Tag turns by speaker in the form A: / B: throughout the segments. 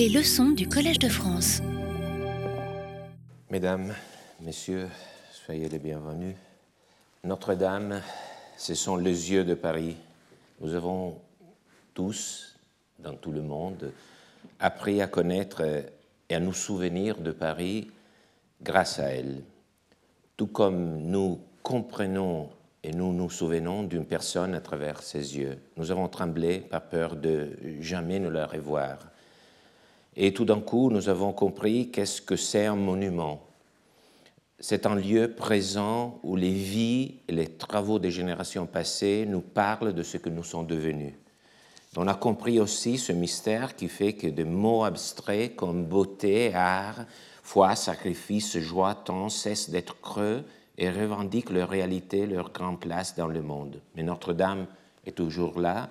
A: Les leçons du Collège de France.
B: Mesdames, Messieurs, soyez les bienvenus. Notre-Dame, ce sont les yeux de Paris. Nous avons tous, dans tout le monde, appris à connaître et à nous souvenir de Paris grâce à elle. Tout comme nous comprenons et nous nous souvenons d'une personne à travers ses yeux. Nous avons tremblé par peur de jamais ne la revoir. Et tout d'un coup, nous avons compris qu'est-ce que c'est un monument. C'est un lieu présent où les vies et les travaux des générations passées nous parlent de ce que nous sommes devenus. On a compris aussi ce mystère qui fait que des mots abstraits comme beauté, art, foi, sacrifice, joie, temps cessent d'être creux et revendiquent leur réalité, leur grande place dans le monde. Mais Notre-Dame est toujours là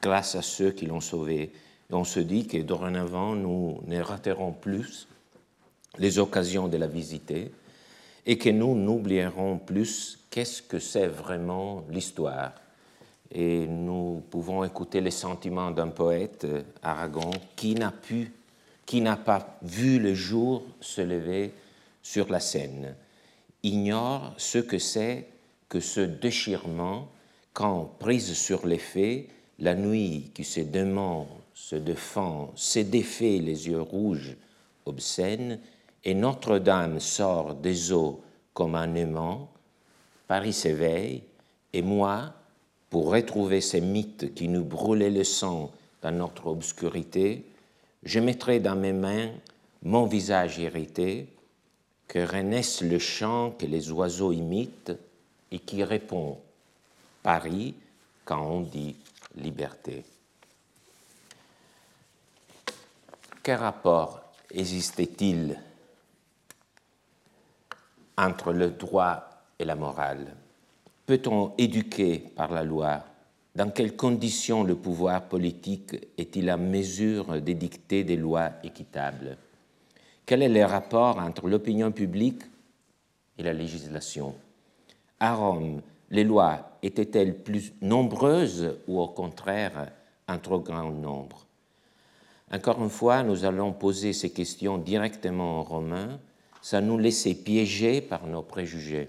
B: grâce à ceux qui l'ont sauvée. On se dit que dorénavant, nous ne raterons plus les occasions de la visiter et que nous n'oublierons plus qu'est-ce que c'est vraiment l'histoire. Et nous pouvons écouter les sentiments d'un poète, Aragon, qui n'a pu, qui n'a pas vu le jour se lever sur la scène, ignore ce que c'est que ce déchirement quand, prise sur les faits, la nuit qui se demande, se défend, se défait les yeux rouges, obscènes, et Notre-Dame sort des eaux comme un aimant, Paris s'éveille, et moi, pour retrouver ces mythes qui nous brûlaient le sang dans notre obscurité, je mettrai dans mes mains mon visage irrité, que renaisse le chant que les oiseaux imitent et qui répond Paris quand on dit liberté. Quel rapport existait-il entre le droit et la morale? Peut-on éduquer par la loi? Dans quelles conditions le pouvoir politique est-il à mesure d'édicter des lois équitables? Quel est le rapport entre l'opinion publique et la législation? À Rome, les lois étaient-elles plus nombreuses ou au contraire un trop grand nombre? Encore une fois, nous allons poser ces questions directement aux Romains sans nous laisser piéger par nos préjugés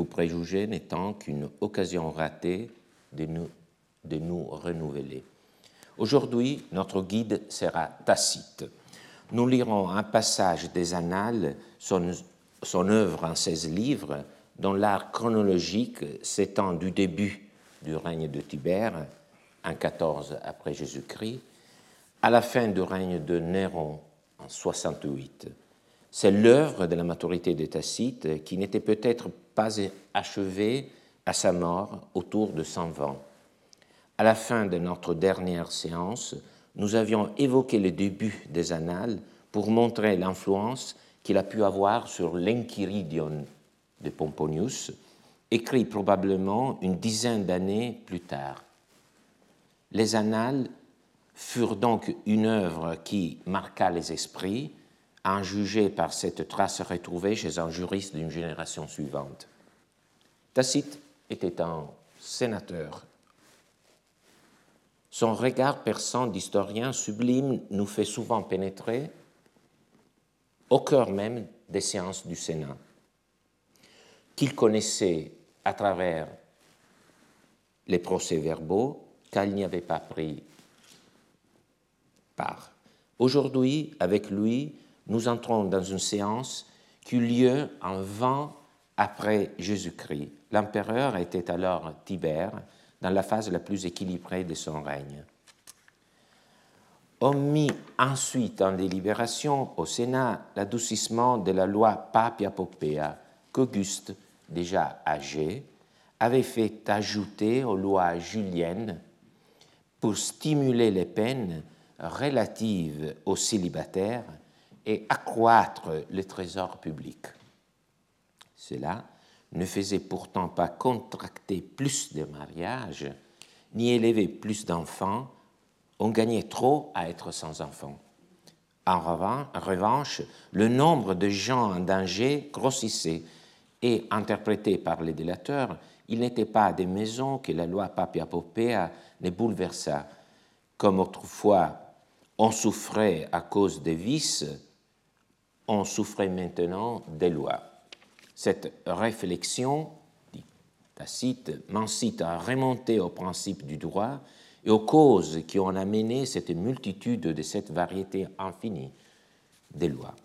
B: tout préjugé n'étant qu'une occasion ratée de nous, de nous renouveler. Aujourd'hui, notre guide sera Tacite. Nous lirons un passage des Annales, son, son œuvre en 16 livres, dont l'art chronologique s'étend du début du règne de Tibère, en 14 après Jésus-Christ, à la fin du règne de Néron, en 68. C'est l'œuvre de la maturité de Tacite qui n'était peut-être pas achevée à sa mort autour de 120. À la fin de notre dernière séance, nous avions évoqué le début des annales pour montrer l'influence qu'il a pu avoir sur l'Enchiridion de Pomponius, écrit probablement une dizaine d'années plus tard. Les annales furent donc une œuvre qui marqua les esprits, en juger par cette trace retrouvée chez un juriste d'une génération suivante. Tacite était un sénateur. Son regard perçant d'historien sublime nous fait souvent pénétrer au cœur même des séances du Sénat, qu'il connaissait à travers les procès-verbaux, qu'il n'y avait pas pris Aujourd'hui, avec lui, nous entrons dans une séance qui eut lieu en 20 après Jésus-Christ. L'empereur était alors Tibère, dans la phase la plus équilibrée de son règne. On mit ensuite en délibération au Sénat l'adoucissement de la loi Papia Popea qu'Auguste, déjà âgé, avait fait ajouter aux lois juliennes pour stimuler les peines relatives aux célibataires et accroître le trésor public. Cela ne faisait pourtant pas contracter plus de mariages, ni élever plus d'enfants, on gagnait trop à être sans enfants. En revanche, le nombre de gens en danger grossissait et, interprété par les délateurs, il n'était pas des maisons que la loi Papia Popea ne bouleversa, comme autrefois on souffrait à cause des vices, on souffrait maintenant des lois. Cette réflexion, dit Tacite, m'incite à remonter au principe du droit et aux causes qui ont amené cette multitude de cette variété infinie des lois.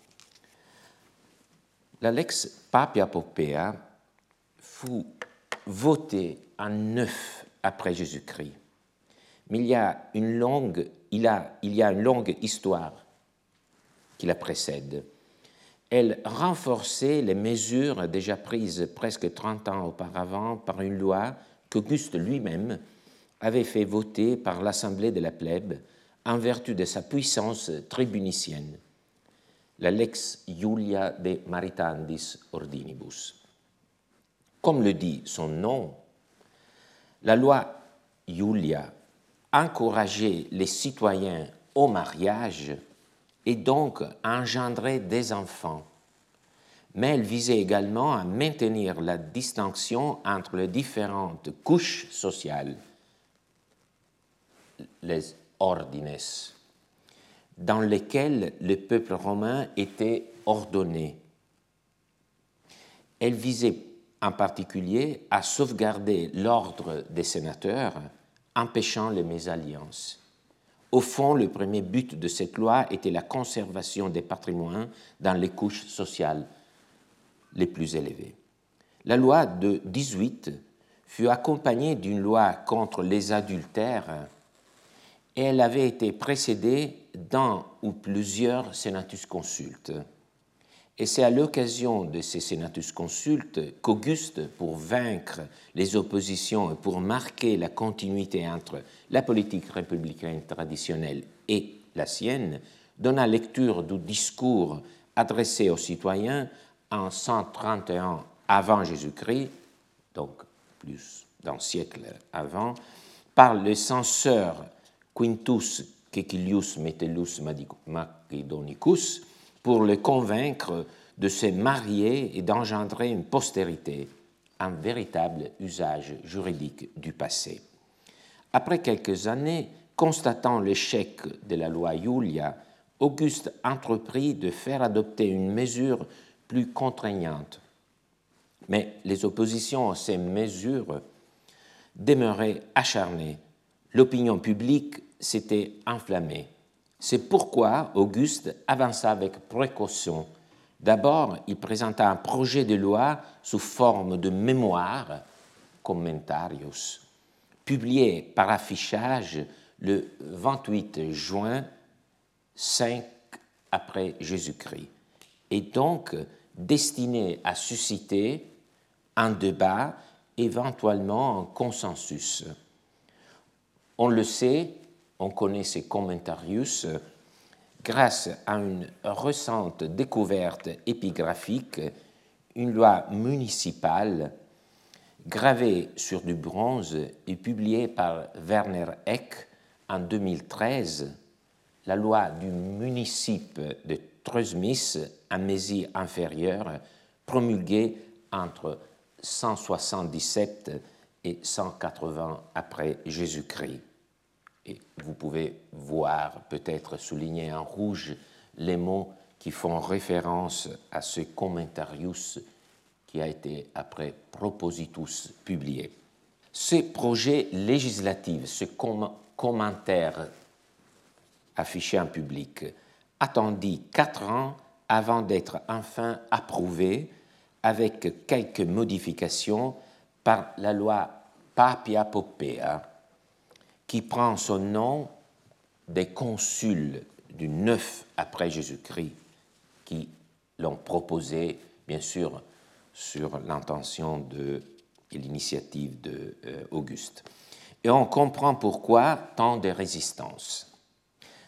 B: La lex Papia Popea fut votée en neuf après Jésus-Christ. Mais il y a une longue, il, y a une longue histoire qui la précède. Elle renforçait les mesures déjà prises presque 30 ans auparavant par une loi qu'Auguste lui-même avait fait voter par l'Assemblée de la plèbe en vertu de sa puissance tribunicienne, la lex Julia de Maritandis Ordinibus. Comme le dit son nom, la loi Julia encourageait les citoyens au mariage et donc engendrait des enfants. Mais elle visait également à maintenir la distinction entre les différentes couches sociales les ordines, dans lesquels le peuple romain était ordonné. Elle visait en particulier à sauvegarder l'ordre des sénateurs, empêchant les mésalliances. Au fond, le premier but de cette loi était la conservation des patrimoines dans les couches sociales les plus élevées. La loi de 18 fut accompagnée d'une loi contre les adultères et elle avait été précédée d'un ou plusieurs senatus consultes. Et c'est à l'occasion de ces senatus consultes qu'Auguste, pour vaincre les oppositions et pour marquer la continuité entre la politique républicaine traditionnelle et la sienne, donna lecture du discours adressé aux citoyens en 131 avant Jésus-Christ, donc plus d'un siècle avant, par le censeur Quintus Cecilius Metellus Macedonicus pour le convaincre de se marier et d'engendrer une postérité, un véritable usage juridique du passé. Après quelques années, constatant l'échec de la loi Julia, Auguste entreprit de faire adopter une mesure plus contraignante. Mais les oppositions à ces mesures demeuraient acharnées. L'opinion publique s'était enflammé. C'est pourquoi Auguste avança avec précaution. D'abord, il présenta un projet de loi sous forme de mémoire, commentarius, publié par affichage le 28 juin 5 après Jésus-Christ, et donc destiné à susciter un débat, éventuellement un consensus. On le sait, on connaît ces commentarius grâce à une récente découverte épigraphique, une loi municipale gravée sur du bronze et publiée par Werner Eck en 2013, la loi du municipe de Treusmis, en Mésie inférieure, promulguée entre 177 et 180 après Jésus-Christ. Et vous pouvez voir, peut-être souligner en rouge, les mots qui font référence à ce commentarius qui a été après Propositus publié. Ce projet législatif, ce commentaire affiché en public, attendit quatre ans avant d'être enfin approuvé avec quelques modifications par la loi Papia Popea qui prend son nom des consuls du 9 après Jésus-Christ qui l'ont proposé, bien sûr, sur l'intention de, l'initiative d'Auguste. Euh, et on comprend pourquoi tant de résistance.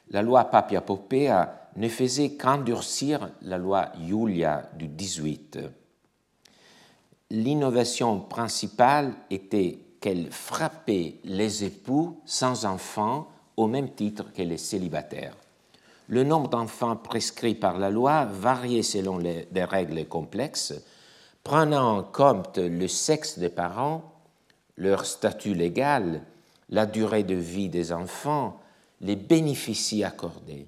B: La loi Papia Popea ne faisait qu'endurcir la loi Julia du 18. L'innovation principale était qu'elle frappait les époux sans enfants au même titre que les célibataires. Le nombre d'enfants prescrits par la loi variait selon des règles complexes, prenant en compte le sexe des parents, leur statut légal, la durée de vie des enfants les bénéfices accordés.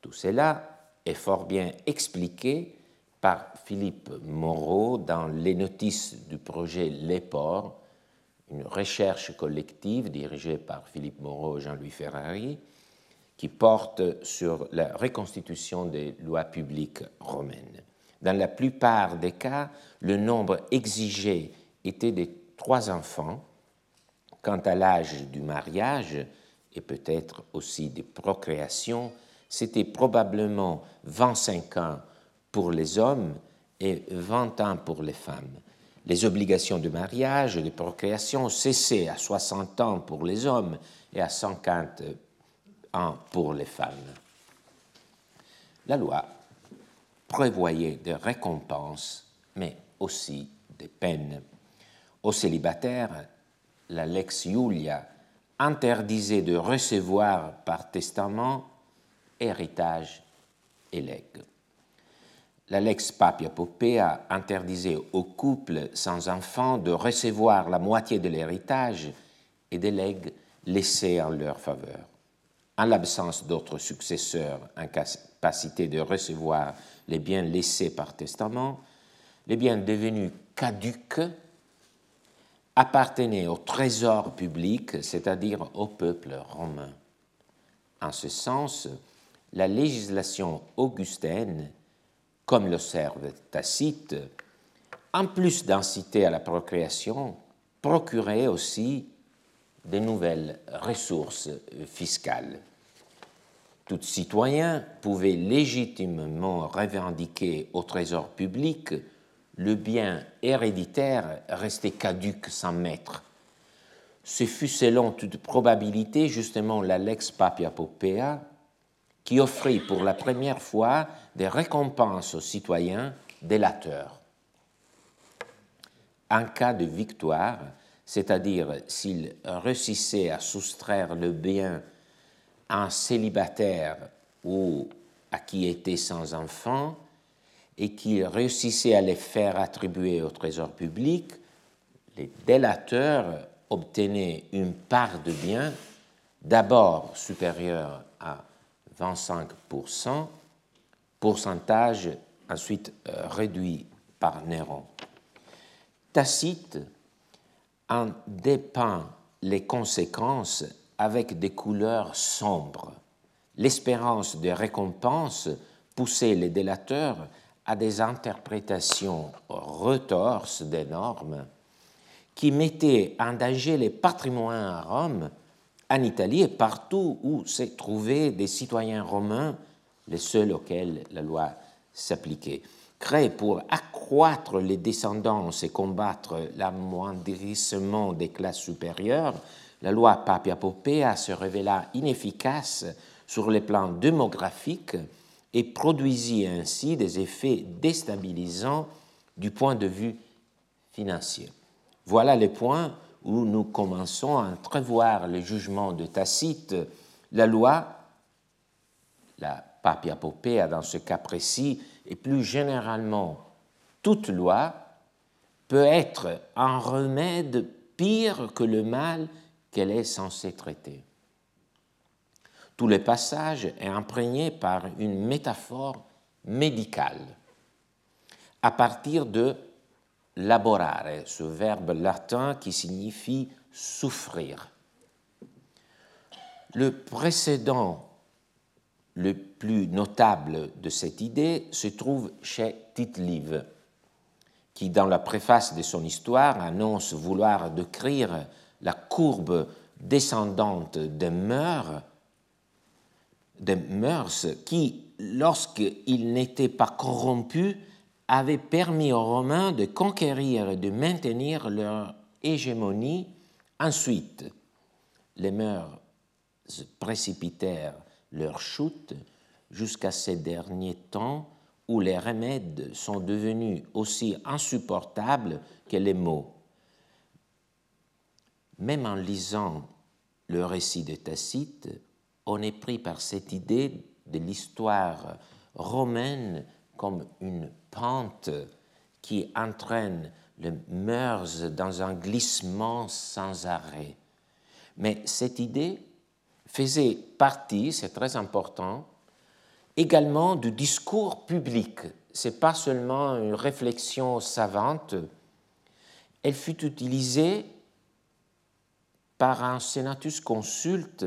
B: Tout cela est fort bien expliqué par Philippe Moreau dans les notices du projet Les Ports, une recherche collective dirigée par Philippe Moreau et Jean-Louis Ferrari, qui porte sur la reconstitution des lois publiques romaines. Dans la plupart des cas, le nombre exigé était de trois enfants. Quant à l'âge du mariage, et peut-être aussi des procréations, c'était probablement 25 ans pour les hommes et 20 ans pour les femmes. Les obligations de mariage et de procréation cessaient à 60 ans pour les hommes et à 50 ans pour les femmes. La loi prévoyait des récompenses, mais aussi des peines. Aux célibataires, la lex Julia interdisait de recevoir par testament héritage et legs. La lex Papia Popea interdisait aux couples sans enfants de recevoir la moitié de l'héritage et des legs laissés en leur faveur. En l'absence d'autres successeurs incapacité de recevoir les biens laissés par testament, les biens devenus caduques appartenaient au trésor public, c'est-à-dire au peuple romain. En ce sens, la législation augustaine, comme l'observe Tacite, en plus d'inciter à la procréation, procurait aussi de nouvelles ressources fiscales. Tout citoyen pouvait légitimement revendiquer au trésor public le bien héréditaire resté caduque sans maître. Ce fut selon toute probabilité justement la lex papia popea qui offrit pour la première fois des récompenses aux citoyens délateurs. En cas de victoire, c'est-à-dire s'ils réussissaient à soustraire le bien à un célibataire ou à qui était sans enfant, et qui réussissait à les faire attribuer au trésor public, les délateurs obtenaient une part de biens d'abord supérieure à 25%, pourcentage ensuite euh, réduit par Néron. Tacite en dépeint les conséquences avec des couleurs sombres. L'espérance de récompense poussait les délateurs à des interprétations retorses des normes qui mettaient en danger les patrimoines à Rome, en Italie et partout où se trouvaient des citoyens romains, les seuls auxquels la loi s'appliquait. Créé pour accroître les descendances et combattre l'amoindrissement des classes supérieures, la loi Papia Popea se révéla inefficace sur les plans démographiques et produisit ainsi des effets déstabilisants du point de vue financier. Voilà les points où nous commençons à entrevoir le jugement de Tacite. La loi, la papia popea dans ce cas précis, et plus généralement toute loi, peut être un remède pire que le mal qu'elle est censée traiter. Tout le passage est imprégné par une métaphore médicale à partir de laborare, ce verbe latin qui signifie souffrir. Le précédent le plus notable de cette idée se trouve chez tite qui, dans la préface de son histoire, annonce vouloir décrire la courbe descendante des mœurs des mœurs qui, lorsqu'ils n'étaient pas corrompus, avaient permis aux Romains de conquérir et de maintenir leur hégémonie. Ensuite, les mœurs précipitèrent leur chute jusqu'à ces derniers temps où les remèdes sont devenus aussi insupportables que les mots. Même en lisant le récit de Tacite, on est pris par cette idée de l'histoire romaine comme une pente qui entraîne les mœurs dans un glissement sans arrêt. Mais cette idée faisait partie, c'est très important, également du discours public. Ce n'est pas seulement une réflexion savante, elle fut utilisée par un senatus consulte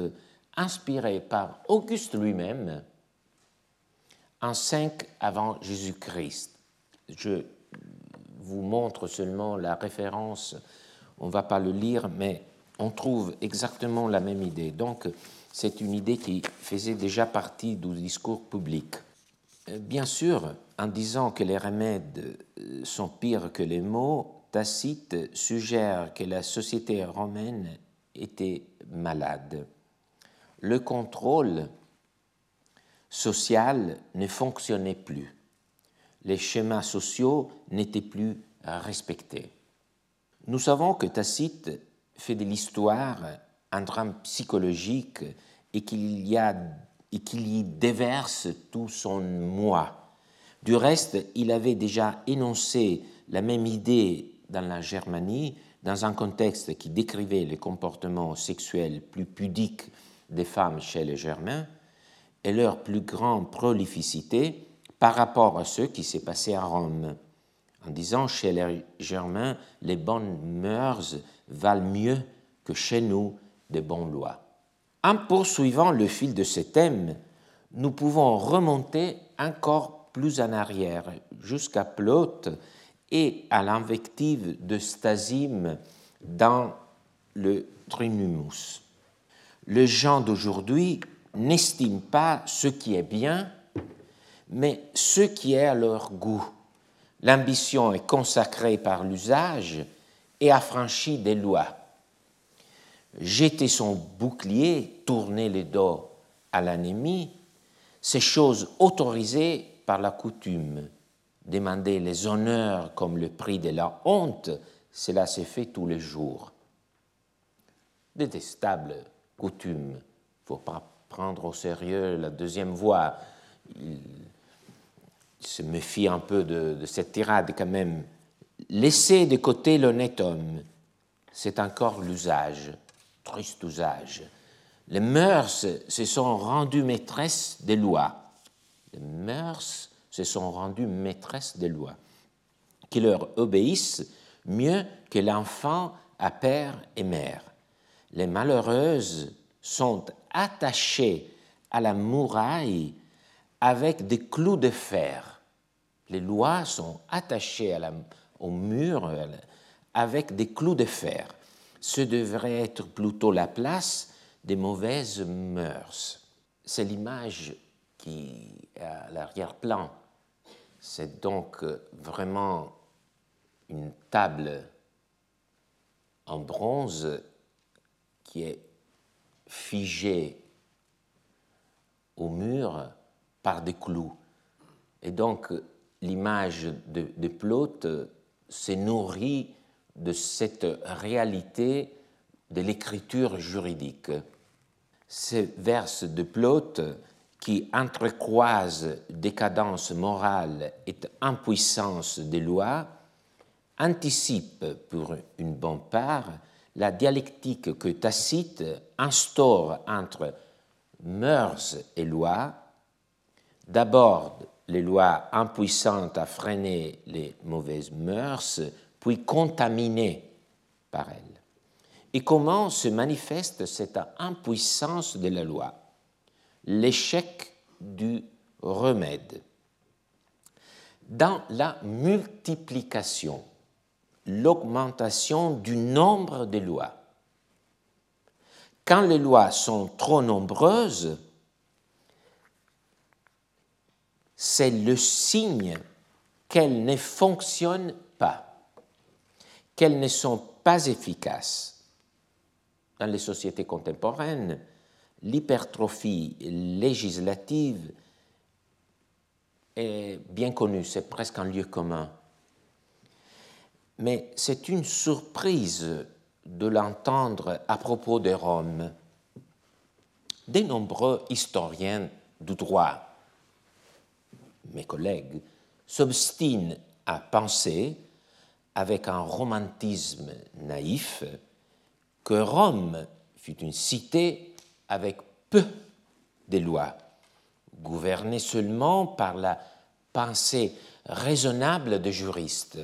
B: inspiré par Auguste lui-même en 5 avant Jésus-Christ. Je vous montre seulement la référence, on ne va pas le lire, mais on trouve exactement la même idée. Donc, c'est une idée qui faisait déjà partie du discours public. Euh, bien sûr, en disant que les remèdes euh, sont pires que les mots, Tacite suggère que la société romaine était malade. Le contrôle social ne fonctionnait plus. Les schémas sociaux n'étaient plus respectés. Nous savons que Tacite fait de l'histoire un drame psychologique et qu'il y, y déverse tout son moi. Du reste, il avait déjà énoncé la même idée dans la Germanie, dans un contexte qui décrivait les comportements sexuels plus pudiques des femmes chez les Germains et leur plus grande prolificité par rapport à ce qui s'est passé à Rome, en disant chez les Germains, les bonnes mœurs valent mieux que chez nous de bonnes lois. En poursuivant le fil de ce thème, nous pouvons remonter encore plus en arrière, jusqu'à Plaute et à l'invective de Stasime dans le Trinumus. Le gens d'aujourd'hui n'estiment pas ce qui est bien, mais ce qui est à leur goût. L'ambition est consacrée par l'usage et affranchie des lois. Jeter son bouclier, tourner le dos à l'ennemi, c'est chose autorisée par la coutume demander les honneurs comme le prix de la honte, cela s'est fait tous les jours. Détestable coutume. Il ne faut pas prendre au sérieux la deuxième voie. Se méfie un peu de, cette tirade quand même. Laisser de côté l'honnête homme, c'est encore l'usage, triste usage. Les mœurs se sont rendues maîtresses des lois. Les mœurs se sont rendues maîtresses des lois, qui leur obéissent mieux que l'enfant à père et mère. Les malheureuses sont attachées à la muraille avec des clous de fer. Les lois sont attachées au mur avec des clous de fer. Ce devrait être plutôt la place des mauvaises mœurs. C'est l'image qui est à l'arrière-plan c'est donc euh, vraiment une table en bronze qui est figée au mur par des clous. Et donc l'image de, de s'est nourrie de cette réalité de l'écriture juridique. Ces vers de Plaute qui entrecroise décadence morale et impuissance des lois, anticipe pour une bonne part la dialectique que Tacite instaure entre mœurs et lois, d'abord les lois impuissantes à freiner les mauvaises mœurs, puis contaminées par elles. Et comment se manifeste cette impuissance de la loi? L'échec du remède. Dans la multiplication, l'augmentation du nombre des lois. Quand les lois sont trop nombreuses, c'est le signe qu'elles ne fonctionnent pas, qu'elles ne sont pas efficaces. Dans les sociétés contemporaines, l'hypertrophie législative est bien connue, c'est presque un lieu commun. Mais c'est une surprise de l'entendre à propos de Rome. De nombreux historiens du droit, mes collègues, s'obstinent à penser, avec un romantisme naïf, que Rome fut une cité avec peu des lois, gouvernées seulement par la pensée raisonnable de juristes.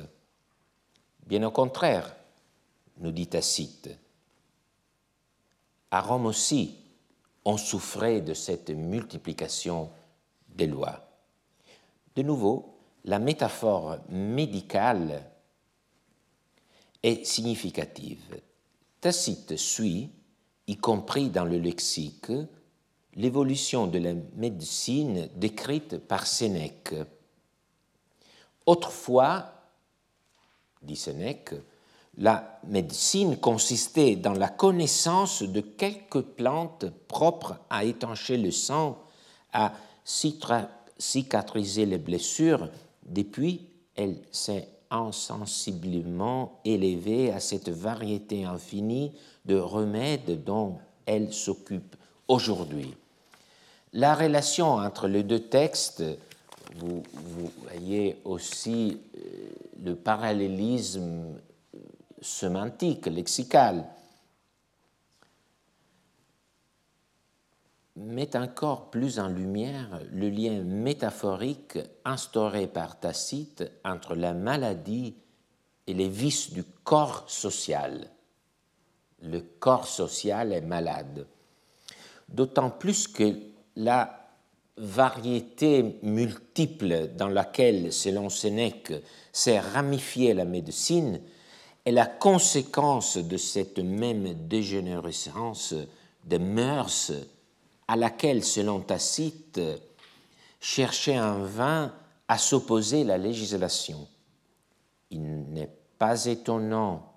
B: Bien au contraire, nous dit Tacite, à Rome aussi, on souffrait de cette multiplication des lois. De nouveau, la métaphore médicale est significative. Tacite suit, y compris dans le lexique, l'évolution de la médecine décrite par Sénèque. Autrefois, dit Sénèque, la médecine consistait dans la connaissance de quelques plantes propres à étancher le sang, à cicatriser les blessures. Depuis, elle s'est insensiblement élevée à cette variété infinie de remèdes dont elle s'occupe aujourd'hui. La relation entre les deux textes, vous, voyez aussi euh, le parallélisme sémantique, lexical, met encore plus en lumière le lien métaphorique instauré par Tacite entre la maladie et les vices du corps social. Le corps social est malade. D'autant plus que la variété multiple dans laquelle, selon Sénèque, s'est ramifiée la médecine est la conséquence de cette même dégénérescence des mœurs à laquelle, selon Tacite, cherchait en vain à s'opposer la législation. Il n'est pas étonnant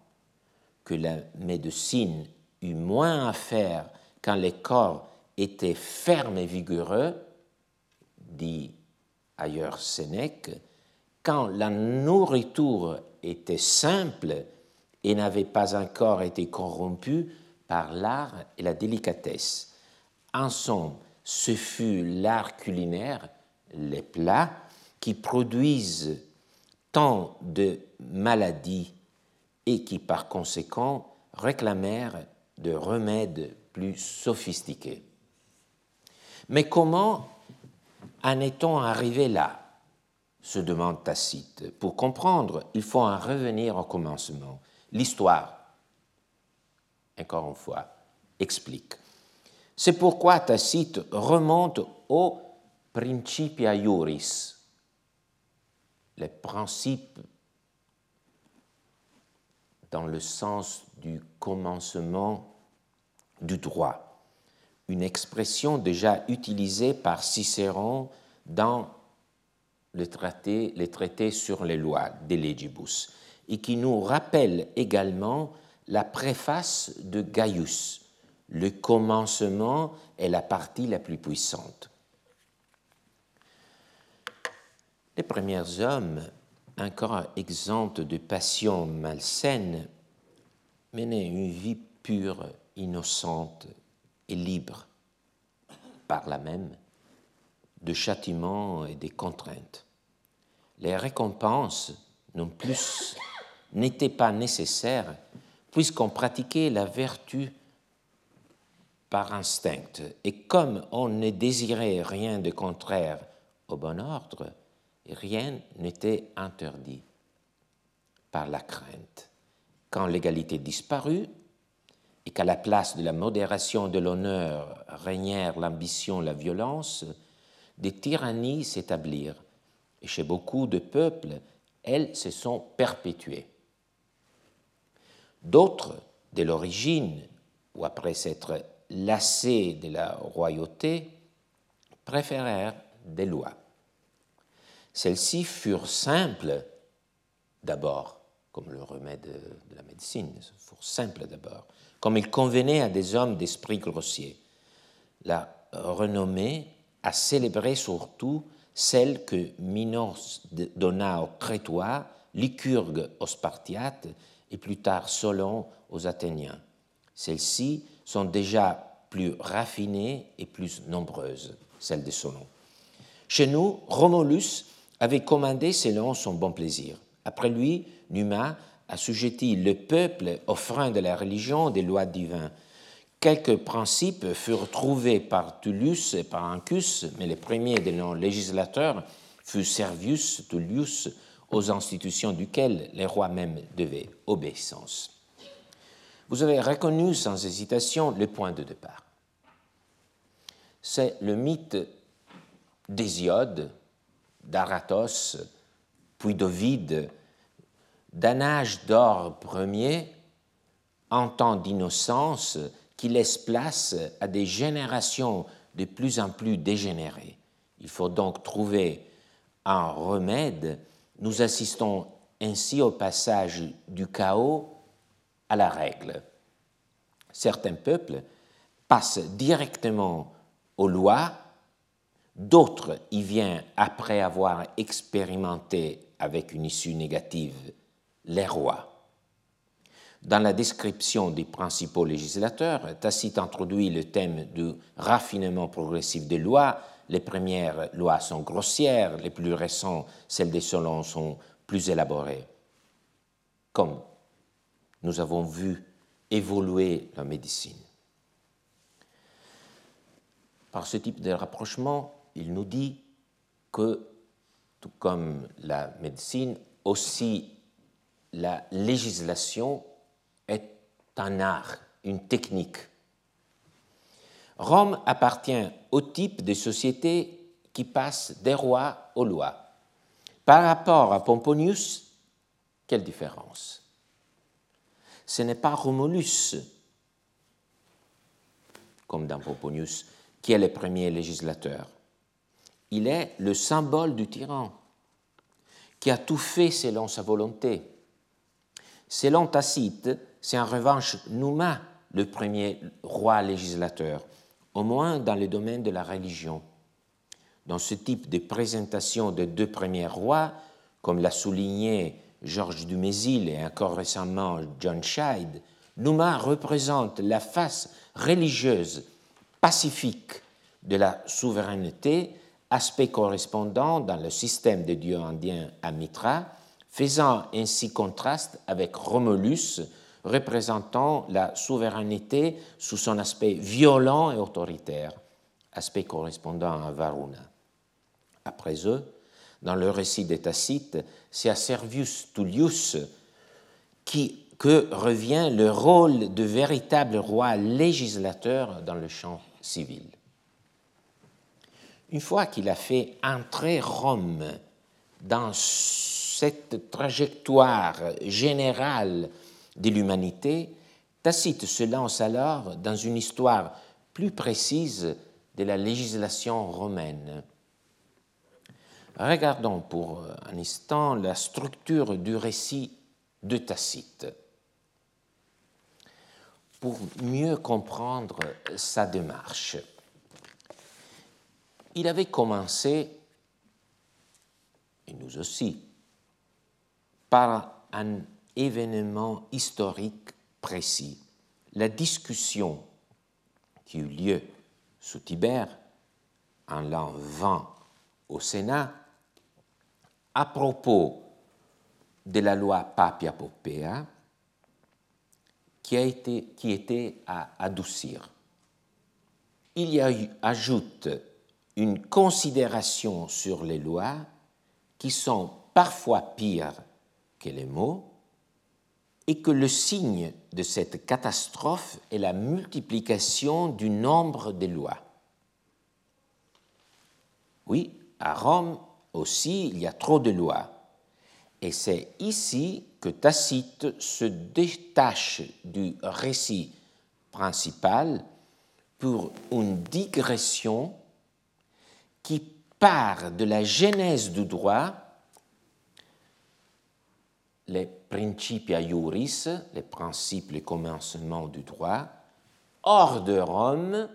B: que la médecine eût moins à faire quand les corps étaient fermes et vigoureux, dit ailleurs Sénèque, quand la nourriture était simple et n'avait pas encore été corrompue par l'art et la délicatesse. En ce fut l'art culinaire, les plats, qui produisent tant de maladies et qui par conséquent réclamèrent de remèdes plus sophistiqués. Mais comment en est-on arrivé là? se demande Tacite. Pour comprendre, il faut en revenir au commencement. L'histoire, encore une fois, explique. C'est pourquoi Tacite remonte au Principia Iuris, les principes dans le sens du commencement du droit, une expression déjà utilisée par Cicéron dans le traité, les traités sur les lois, des legibus, et qui nous rappelle également la préface de Gaius. Le commencement est la partie la plus puissante. Les premiers hommes, encore exempts de passions malsaines, menaient une vie pure, innocente et libre, par la même de châtiments et des contraintes. Les récompenses non plus n'étaient pas nécessaires puisqu'on pratiquait la vertu par instinct et comme on ne désirait rien de contraire au bon ordre, rien n'était interdit par la crainte. Quand l'égalité disparut et qu'à la place de la modération de l'honneur régnèrent l'ambition, la violence, des tyrannies s'établirent, et chez beaucoup de peuples, elles se sont perpétuées. D'autres, dès l'origine, ou après s'être lassés de la royauté, préférèrent des lois. Celles-ci furent simples d'abord, comme le remède de la médecine, furent simples d'abord, comme il convenait à des hommes d'esprit grossier. La renommée a célébré surtout celle que Minos donna aux Crétois, Lycurgue aux Spartiates et plus tard Solon aux Athéniens. Celles-ci sont déjà plus raffinées et plus nombreuses, celles de Solon. Chez nous, Romulus avait commandé selon son bon plaisir. Après lui, Numa assujettit le peuple aux freins de la religion des lois divines Quelques principes furent trouvés par Tullius et par Ancus, mais les premiers des nos législateurs furent Servius Tullius, aux institutions duquel les rois même devaient obéissance. Vous avez reconnu sans hésitation le point de départ. C'est le mythe d'Hésiode, d'Aratos, puis d'Ovide, d'un âge d'or premier, en temps d'innocence, qui laisse place à des générations de plus en plus dégénérées. Il faut donc trouver un remède. Nous assistons ainsi au passage du chaos à la règle. Certains peuples passent directement aux lois, d'autres y viennent après avoir expérimenté avec une issue négative les rois. Dans la description des principaux législateurs, Tacite introduit le thème du raffinement progressif des lois. Les premières lois sont grossières, les plus récentes, celles des Solons, sont plus élaborées. Comme nous avons vu évoluer la médecine. Par ce type de rapprochement, il nous dit que, tout comme la médecine, aussi la législation est un art, une technique. Rome appartient au type de société qui passe des rois aux lois. Par rapport à Pomponius, quelle différence? Ce n'est pas Romulus, comme dans Pomponius, qui est le premier législateur. Il est le symbole du tyran, qui a tout fait selon sa volonté. Selon Tacite, c'est en revanche Nouma le premier roi législateur, au moins dans le domaine de la religion. Dans ce type de présentation des deux premiers rois, comme l'a souligné Georges Dumézil et encore récemment John Scheid, Nouma représente la face religieuse, pacifique de la souveraineté, aspect correspondant dans le système des dieux indiens à Mitra, faisant ainsi contraste avec Romulus, représentant la souveraineté sous son aspect violent et autoritaire, aspect correspondant à Varuna. Après eux, dans le récit des Tacites, c'est à Servius Tullius que revient le rôle de véritable roi législateur dans le champ civil. Une fois qu'il a fait entrer Rome dans cette trajectoire générale de l'humanité, Tacite se lance alors dans une histoire plus précise de la législation romaine. Regardons pour un instant la structure du récit de Tacite pour mieux comprendre sa démarche. Il avait commencé, et nous aussi, par un événement historique précis, la discussion qui eut lieu sous Tibère en l'an 20 au Sénat à propos de la loi Papia Popea qui, a été, qui était à adoucir. Il y a eu, ajoute une considération sur les lois qui sont parfois pires que les mots et que le signe de cette catastrophe est la multiplication du nombre des lois. Oui, à Rome aussi, il y a trop de lois. Et c'est ici que Tacite se détache du récit principal pour une digression qui part de la genèse du droit les principia iuris, les principes, les commencements du droit, hors de Rome,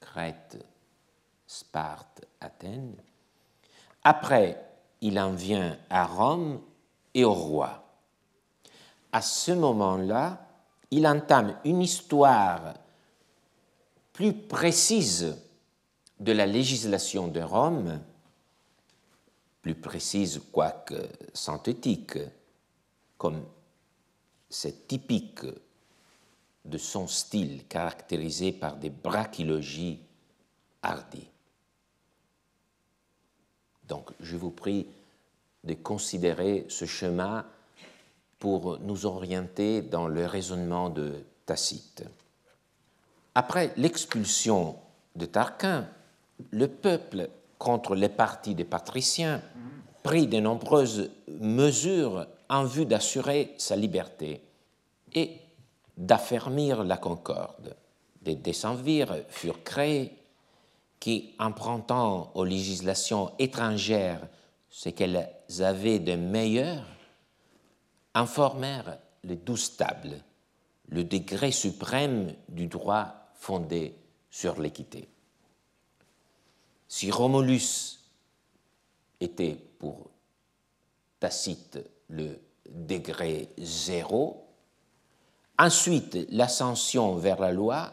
B: Crète, Sparte, Athènes. Après, il en vient à Rome et au roi. À ce moment-là, il entame une histoire plus précise de la législation de Rome plus précise, quoique synthétique, comme c'est typique de son style caractérisé par des brachylogies hardies. Donc, je vous prie de considérer ce chemin pour nous orienter dans le raisonnement de Tacite. Après l'expulsion de Tarquin, le peuple, contre les partis des patriciens, prit de nombreuses mesures en vue d'assurer sa liberté et d'affermir la concorde. Des décemvirs furent créés qui, empruntant aux législations étrangères ce qu'elles avaient de meilleur, informèrent les douze tables, le degré suprême du droit fondé sur l'équité. Si Romulus était pour Tacite le degré zéro, ensuite l'ascension vers la loi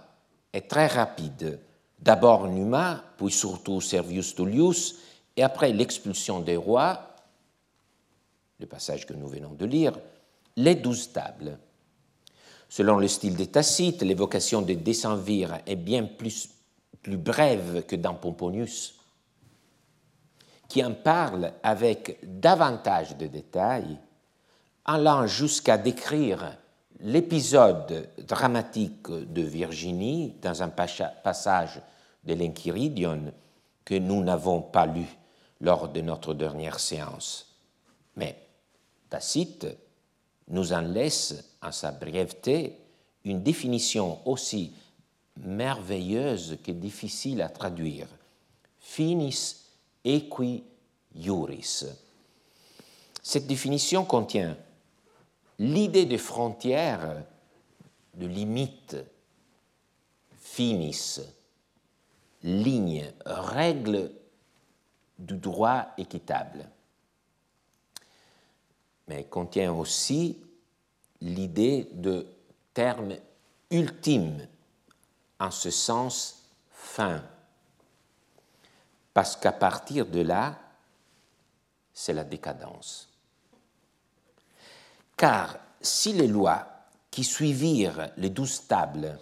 B: est très rapide. D'abord Numa, puis surtout Servius Tullius, et après l'expulsion des rois, le passage que nous venons de lire, les douze tables. Selon le style des Tacite, l'évocation de décemvir est bien plus, plus brève que dans Pomponius, qui en parle avec davantage de détails, allant jusqu'à décrire l'épisode dramatique de Virginie dans un passage de l'Enchiridion que nous n'avons pas lu lors de notre dernière séance. Mais Tacite nous en laisse, en sa brièveté, une définition aussi merveilleuse que difficile à traduire. Finis equi iuris. Cette définition contient l'idée de frontière, de limite, finis, ligne, règle du droit équitable mais contient aussi l'idée de terme ultime, en ce sens fin, parce qu'à partir de là, c'est la décadence. Car si les lois qui suivirent les douze tables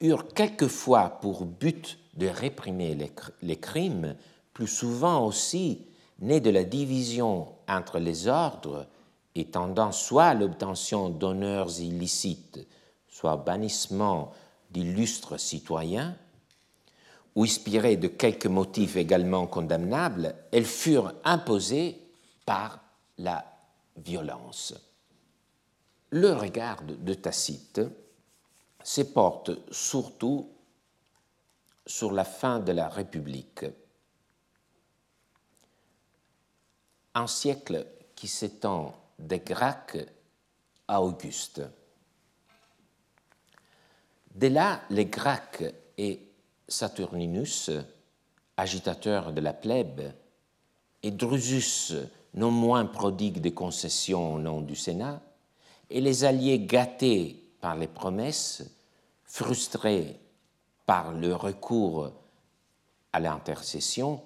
B: eurent quelquefois pour but de réprimer les, crimes, plus souvent aussi nés de la division entre les ordres et tendant soit à l'obtention d'honneurs illicites, soit au bannissement d'illustres citoyens, ou inspirées de quelques motifs également condamnables, elles furent imposées par la violence. Le regard de Tacite se porte surtout sur la fin de la République, un siècle qui s'étend des Gracques à Auguste. Dès là, les Gracques et Saturninus, agitateur de la plèbe, et Drusus, non moins prodigue des concessions au nom du Sénat, et les alliés gâtés par les promesses, frustrés par le recours à l'intercession,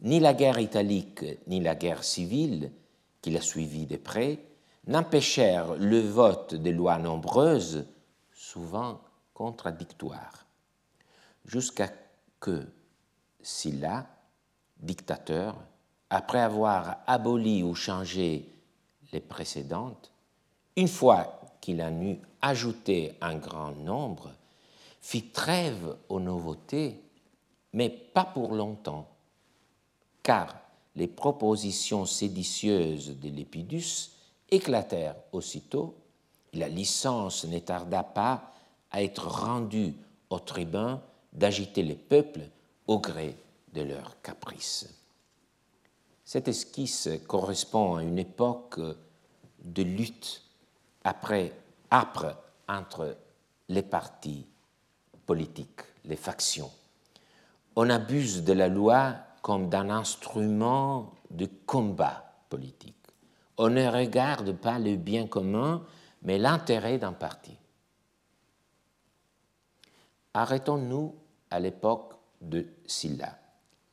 B: ni la guerre italique ni la guerre civile, qui l'a suivie de près, n'empêchèrent le vote des lois nombreuses, souvent contradictoires, jusqu'à que Sylla, dictateur, après avoir aboli ou changé les précédentes, une fois qu'il en eut ajouté un grand nombre, fit trêve aux nouveautés, mais pas pour longtemps car les propositions séditieuses de Lépidus éclatèrent aussitôt, la licence ne tarda pas à être rendue aux tribuns d'agiter les peuples au gré de leurs caprices. Cette esquisse correspond à une époque de lutte après, âpre entre les partis politiques, les factions. On abuse de la loi comme d'un instrument de combat politique. On ne regarde pas le bien commun, mais l'intérêt d'un parti. Arrêtons-nous à l'époque de Sylla.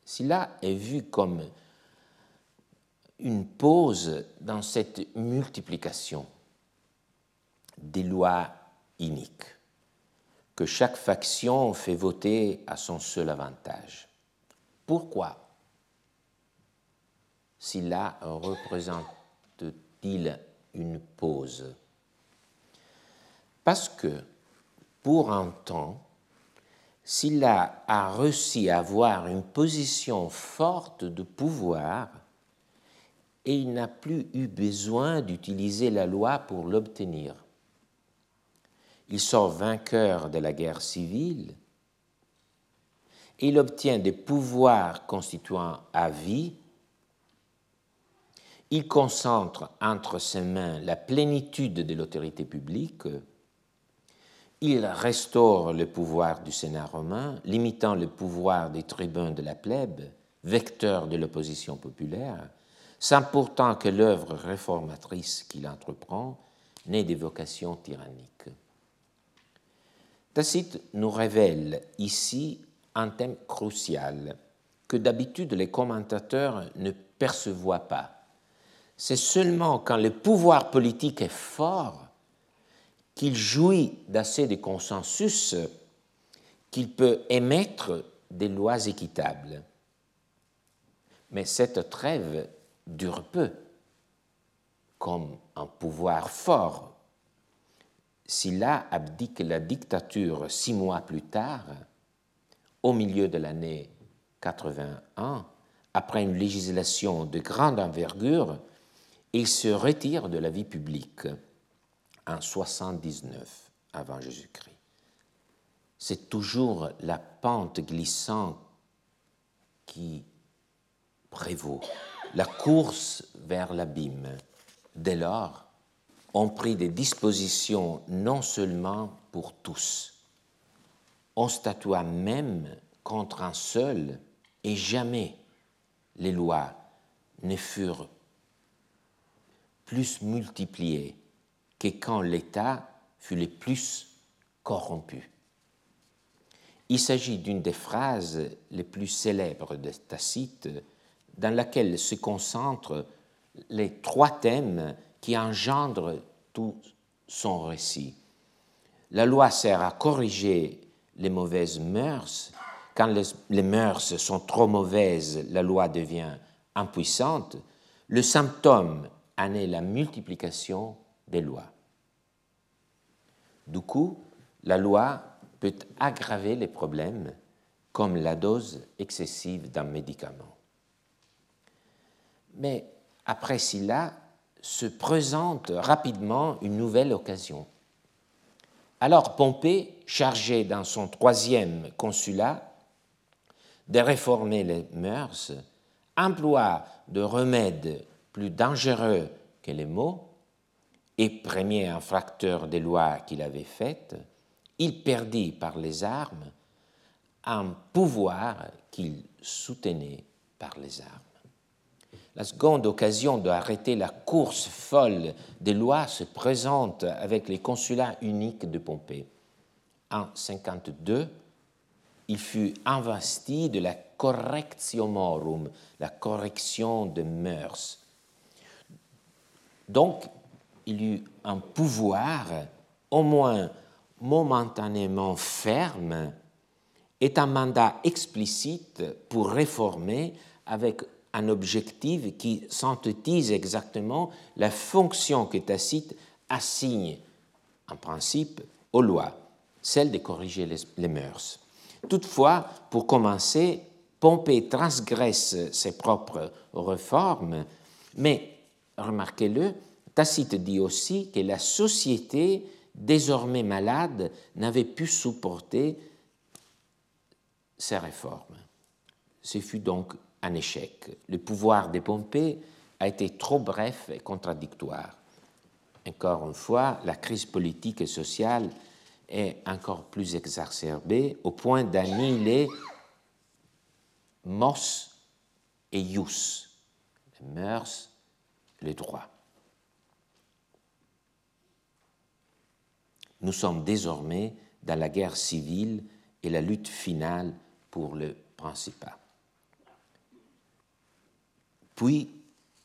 B: Sylla est vu comme une pause dans cette multiplication des lois iniques. que chaque faction fait voter à son seul avantage. Pourquoi? Cela représente-t-il une pause? Parce que, pour un temps, Silla a réussi à avoir une position forte de pouvoir et il n'a plus eu besoin d'utiliser la loi pour l'obtenir. Il sort vainqueur de la guerre civile il obtient des pouvoirs constituant à vie. Il concentre entre ses mains la plénitude de l'autorité publique il restaure le pouvoir du Sénat romain, limitant le pouvoir des tribuns de la plèbe, vecteur de l'opposition populaire, sans pourtant que l'œuvre réformatrice qu'il entreprend n'ait des vocations tyranniques. Tacite nous révèle ici un thème crucial que d'habitude les commentateurs ne percevoient pas. C'est seulement quand le pouvoir politique est fort qu'il jouit d'assez de consensus qu'il peut émettre des lois équitables. Mais cette trêve dure peu, comme un pouvoir fort. S'il abdique la dictature six mois plus tard, au milieu de l'année 81, après une législation de grande envergure, il se retire de la vie publique en 79 avant Jésus-Christ. C'est toujours la pente glissante qui prévaut, la course vers l'abîme. Dès lors, on prit des dispositions non seulement pour tous, on statua même contre un seul, et jamais les lois ne furent plus multipliées que quand l'État fut le plus corrompu. Il s'agit d'une des phrases les plus célèbres de Tacite, dans laquelle se concentrent les trois thèmes qui engendrent tout son récit. La loi sert à corriger les mauvaises mœurs. Quand les mœurs sont trop mauvaises, la loi devient impuissante. Le symptôme en est la multiplication des lois. Du coup, la loi peut aggraver les problèmes comme la dose excessive d'un médicament. Mais après cela, se présente rapidement une nouvelle occasion. Alors Pompée, chargé dans son troisième consulat de réformer les mœurs, emploie de remèdes plus dangereux que les mots et premier infracteur des lois qu'il avait faites, il perdit par les armes un pouvoir qu'il soutenait par les armes. La seconde occasion d'arrêter la course folle des lois se présente avec les consulats uniques de Pompée. En 52, il fut investi de la correctio morum, la correction de mœurs. Donc, il eut un pouvoir au moins momentanément ferme et un mandat explicite pour réformer avec un objectif qui synthétise exactement la fonction que Tacite assigne en principe aux lois, celle de corriger les, les mœurs. Toutefois, pour commencer, Pompée transgresse ses propres réformes, mais remarquez-le, Tacite dit aussi que la société, désormais malade, n'avait pu supporter ces réformes. Ce fut donc un échec. Le pouvoir de Pompée a été trop bref et contradictoire. Encore une fois, la crise politique et sociale est encore plus exacerbée au point d'annihiler mos et ius, les mœurs, les droits. Nous sommes désormais dans la guerre civile et la lutte finale pour le Principat. Puis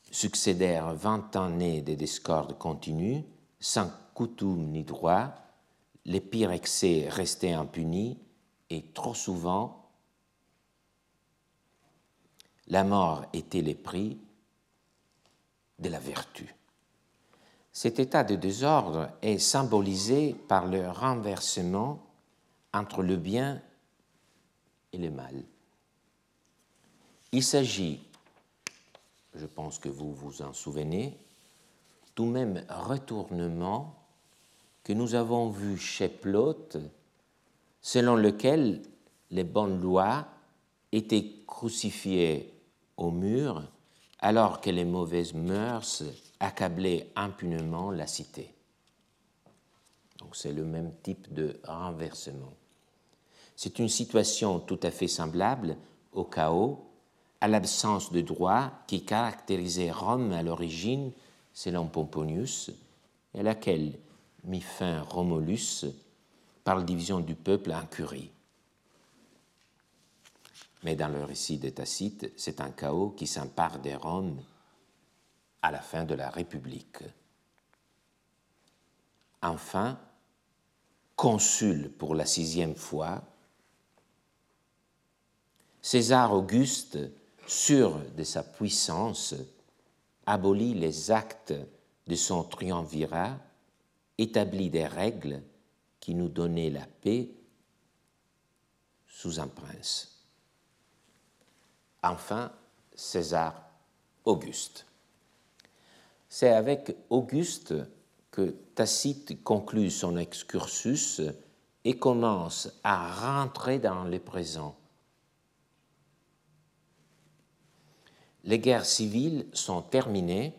B: succédèrent vingt années de discorde continue, sans coutume ni droit, les pires excès restaient impunis et trop souvent, la mort était le prix de la vertu. Cet état de désordre est symbolisé par le renversement entre le bien et le mal. Il s'agit, je pense que vous vous en souvenez, tout même retournement que nous avons vu chez Plaute, selon lequel les bonnes lois étaient crucifiées au mur alors que les mauvaises mœurs accablaient impunément la cité. Donc c'est le même type de renversement. C'est une situation tout à fait semblable au chaos, à l'absence de droit qui caractérisait Rome à l'origine, selon Pomponius, et à laquelle mit fin Romulus par la division du peuple en curie. Mais dans le récit de Tacite, c'est un chaos qui s'empare des Roms à la fin de la République. Enfin, consul pour la sixième fois, César Auguste, sûr de sa puissance, abolit les actes de son triumvirat établit des règles qui nous donnaient la paix sous un prince. Enfin, César Auguste. C'est avec Auguste que Tacite conclut son excursus et commence à rentrer dans le présent. Les guerres civiles sont terminées.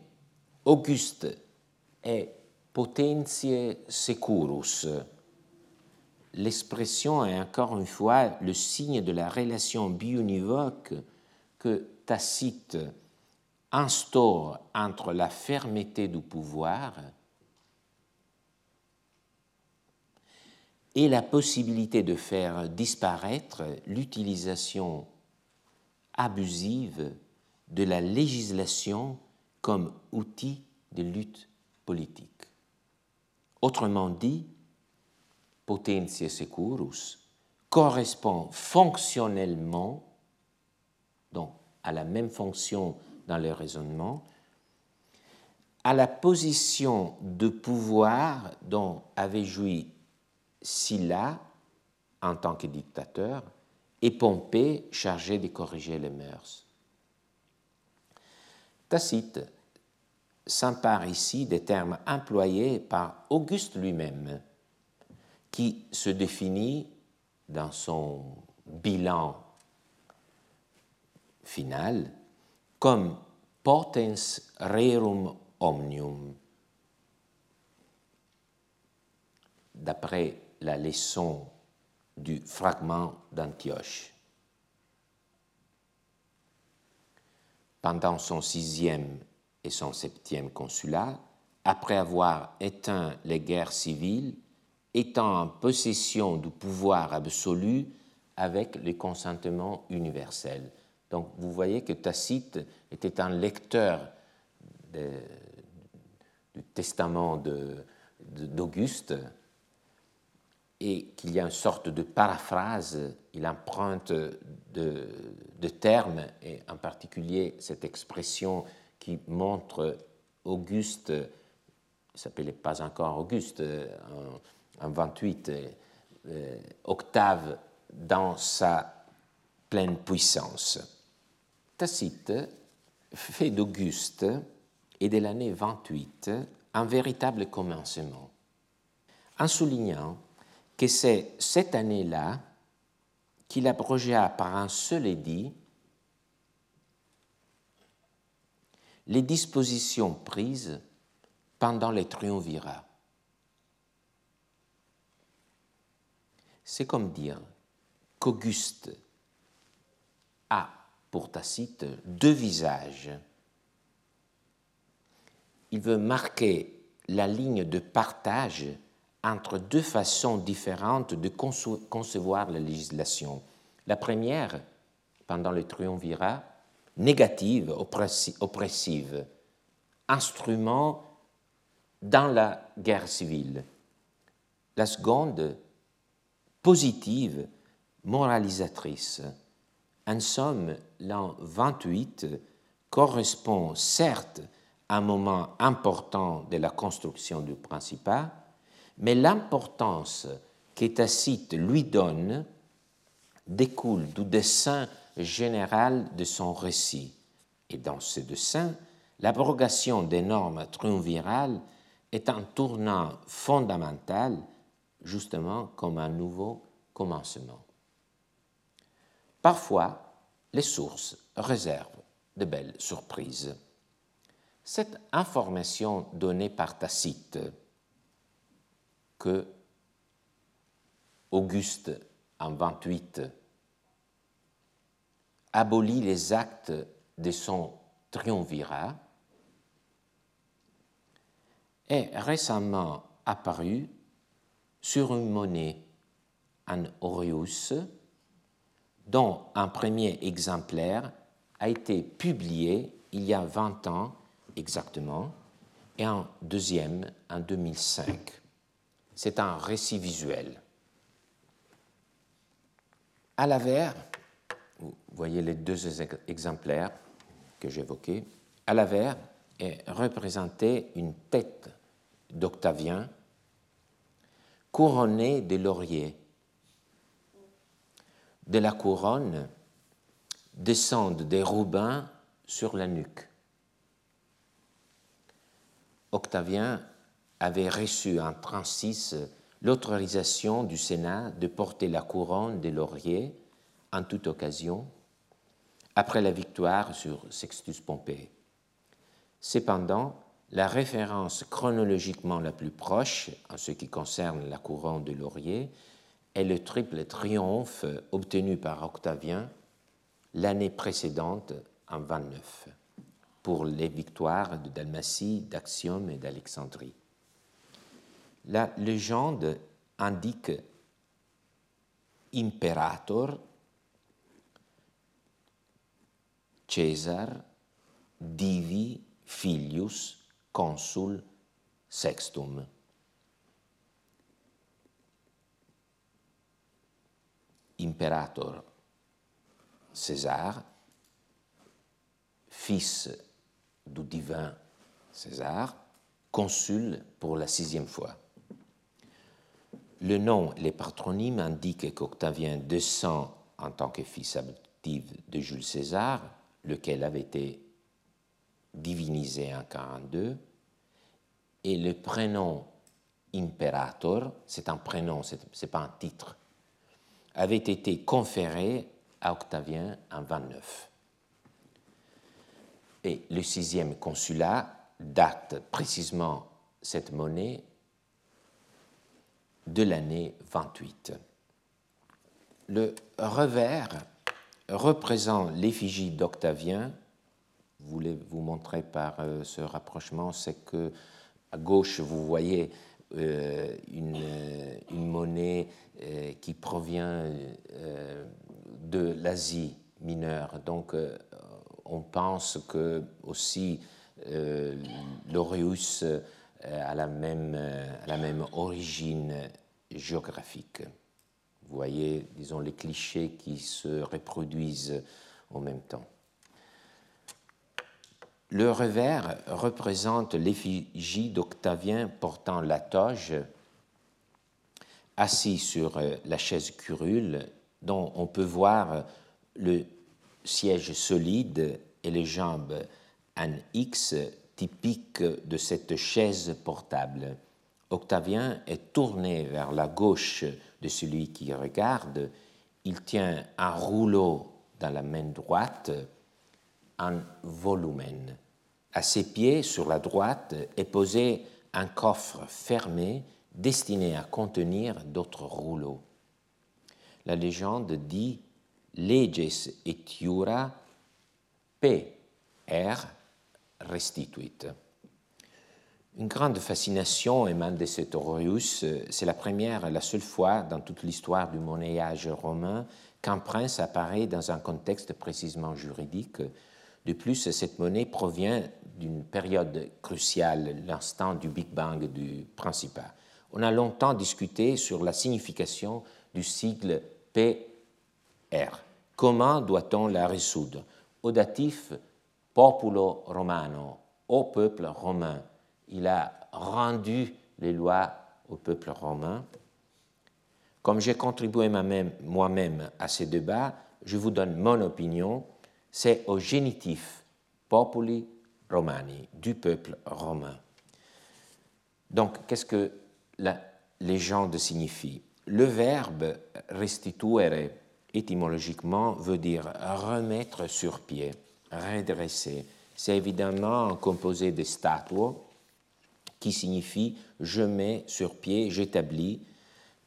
B: Auguste est potentiae securus. L'expression est encore une fois le signe de la relation biunivoque que Tacite instaure entre la fermeté du pouvoir et la possibilité de faire disparaître l'utilisation abusive de la législation comme outil de lutte politique. Autrement dit, potentiae securus correspond fonctionnellement, donc à la même fonction dans le raisonnement, à la position de pouvoir dont avait joui Sylla en tant que dictateur et Pompée chargé de corriger les mœurs. Tacite s'empare ici des termes employés par Auguste lui-même, qui se définit dans son bilan final comme potens rerum omnium. D'après la leçon du fragment d'Antioche. Pendant son sixième et son septième consulat, après avoir éteint les guerres civiles, étant en possession du pouvoir absolu avec le consentement universel. Donc vous voyez que Tacite était un lecteur du testament d'Auguste et qu'il y a une sorte de paraphrase, il emprunte de, termes, et en particulier cette expression qui montre Auguste, il s'appelait pas encore Auguste, en, 28, euh, Octave dans sa pleine puissance. Tacite fait d'Auguste et de l'année 28 un véritable commencement, en soulignant que c'est cette année-là qu'il abrogea par un seul édit les dispositions prises pendant les triumvirats. C'est comme dire qu'Auguste a, pour Tacite, deux visages. Il veut marquer la ligne de partage entre deux façons différentes de concevoir la législation. La première, pendant le triumvirat, négative, oppressive, instrument dans la guerre civile. la seconde positive, moralisatrice. En somme, l'an 28 correspond certes à un moment important de la construction du Principat, mais l'importance que Tacite lui donne découle du dessin général de son récit. Et dans ce dessin, l'abrogation des normes triumvirales est un tournant fondamental, justement comme un nouveau commencement. Parfois, les sources réservent de belles surprises. Cette information donnée par Tacite, que Auguste en 28 abolit les actes de son triumvirat, est récemment apparu sur une monnaie en aureus dont un premier exemplaire a été publié il y a 20 ans exactement et un deuxième en 2005. C'est un récit visuel. À l'avers, vous voyez les deux exemplaires que j'évoquais, à l'avers est représentée une tête d'Octavien couronnée de lauriers. De la couronne descendent des roubins sur la nuque. Octavien avait reçu en 36 l'autorisation du Sénat de porter la couronne des lauriers en toute occasion après la victoire sur Sextus Pompée. Cependant, la référence chronologiquement la plus proche en ce qui concerne la couronne de laurier est le triple triomphe obtenu par Octavien l'année précédente en 29 pour les victoires de Dalmatie, d'Axiom et d'Alexandrie. La légende indique Imperator César divi filius consul sextum. Imperator César, fils du divin César, consul pour la sixième fois. Le nom, les patronymes indiquent qu'Octavien descend en tant que fils adoptif de Jules César, lequel avait été divinisé en 42, et le prénom Imperator, c'est un prénom, ce n'est pas un titre, avait été conféré à Octavien en 29. Et le sixième consulat date précisément cette monnaie de l'année 28. Le revers représente l'effigie d'Octavien. Je voulais vous montrer par euh, ce rapprochement, c'est que à gauche, vous voyez euh, une, euh, une, monnaie qui provient de l'Asie mineure. Donc, on pense que aussi l'Aureus la même, a la même origine géographique. Vous voyez, disons, les clichés qui se reproduisent en même temps. Le revers représente l'effigie d'Octavien portant la toge, assis sur euh, la chaise curule, dont on peut voir le siège solide et les jambes en X typiques de cette chaise portable. Octavien est tourné vers la gauche de celui qui regarde, il tient un rouleau dans la main droite, un volumen. À ses pieds, sur la droite, est posé un coffre fermé destiné à contenir d'autres rouleaux. La légende dit Leges etiura p r restituit. Une grande fascination émane de cet aureus. C'est la première et la seule fois dans toute l'histoire du monnayage romain qu'un prince apparaît dans un contexte précisément juridique. De plus, cette monnaie provient d'une période cruciale, l'instant du Big Bang du Principat. on a longtemps discuté sur la signification du sigle PR. Comment doit-on la résoudre? Au datif populo romano, au peuple romain. Il a rendu les lois au peuple romain. Comme j'ai contribué moi-même à ces débats, je vous donne mon opinion. C'est au génitif populi romani, du peuple romain. Donc, qu'est-ce que la légende signifie Le verbe restituere, étymologiquement, veut dire remettre sur pied, redresser. C'est évidemment composé de statuo, qui signifie je mets sur pied, j'établis,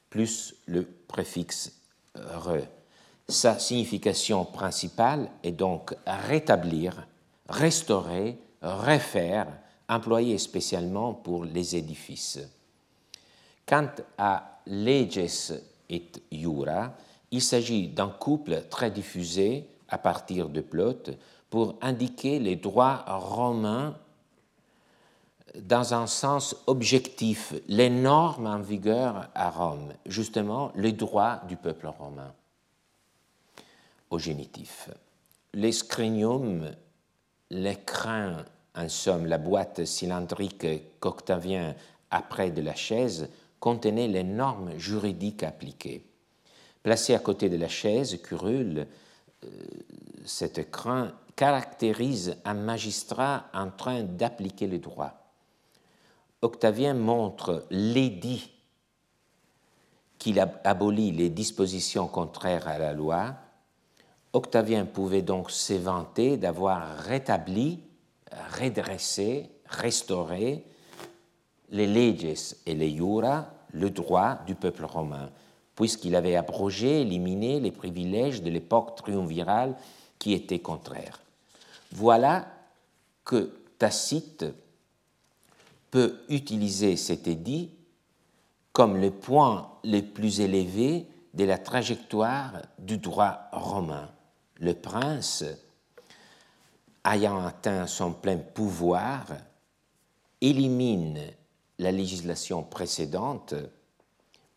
B: plus le préfixe re. Sa signification principale est donc rétablir, restaurer, refaire, employé spécialement pour les édifices. Quant à leges et iura, il s'agit d'un couple très diffusé à partir de Plotte pour indiquer les droits romains dans un sens objectif, les normes en vigueur à Rome, justement les droits du peuple romain au génitif. L'escrinium, l'écrin, en somme la boîte cylindrique qu'Octavien après de la chaise, contenait les normes juridiques appliquées. Placé à côté de la chaise, curule, euh, cet écrin caractérise un magistrat en train d'appliquer le droit. Octavien montre l'édit qu'il abolit les dispositions contraires à la loi. Octavien pouvait donc s'éventer d'avoir rétabli, redressé, restauré les leges et les jura, le droit du peuple romain, puisqu'il avait abrogé, éliminé les privilèges de l'époque triumvirale qui étaient contraires. Voilà que Tacite peut utiliser cet édit comme le point le plus élevé de la trajectoire du droit romain. Le prince, ayant atteint son plein pouvoir, élimine la législation précédente,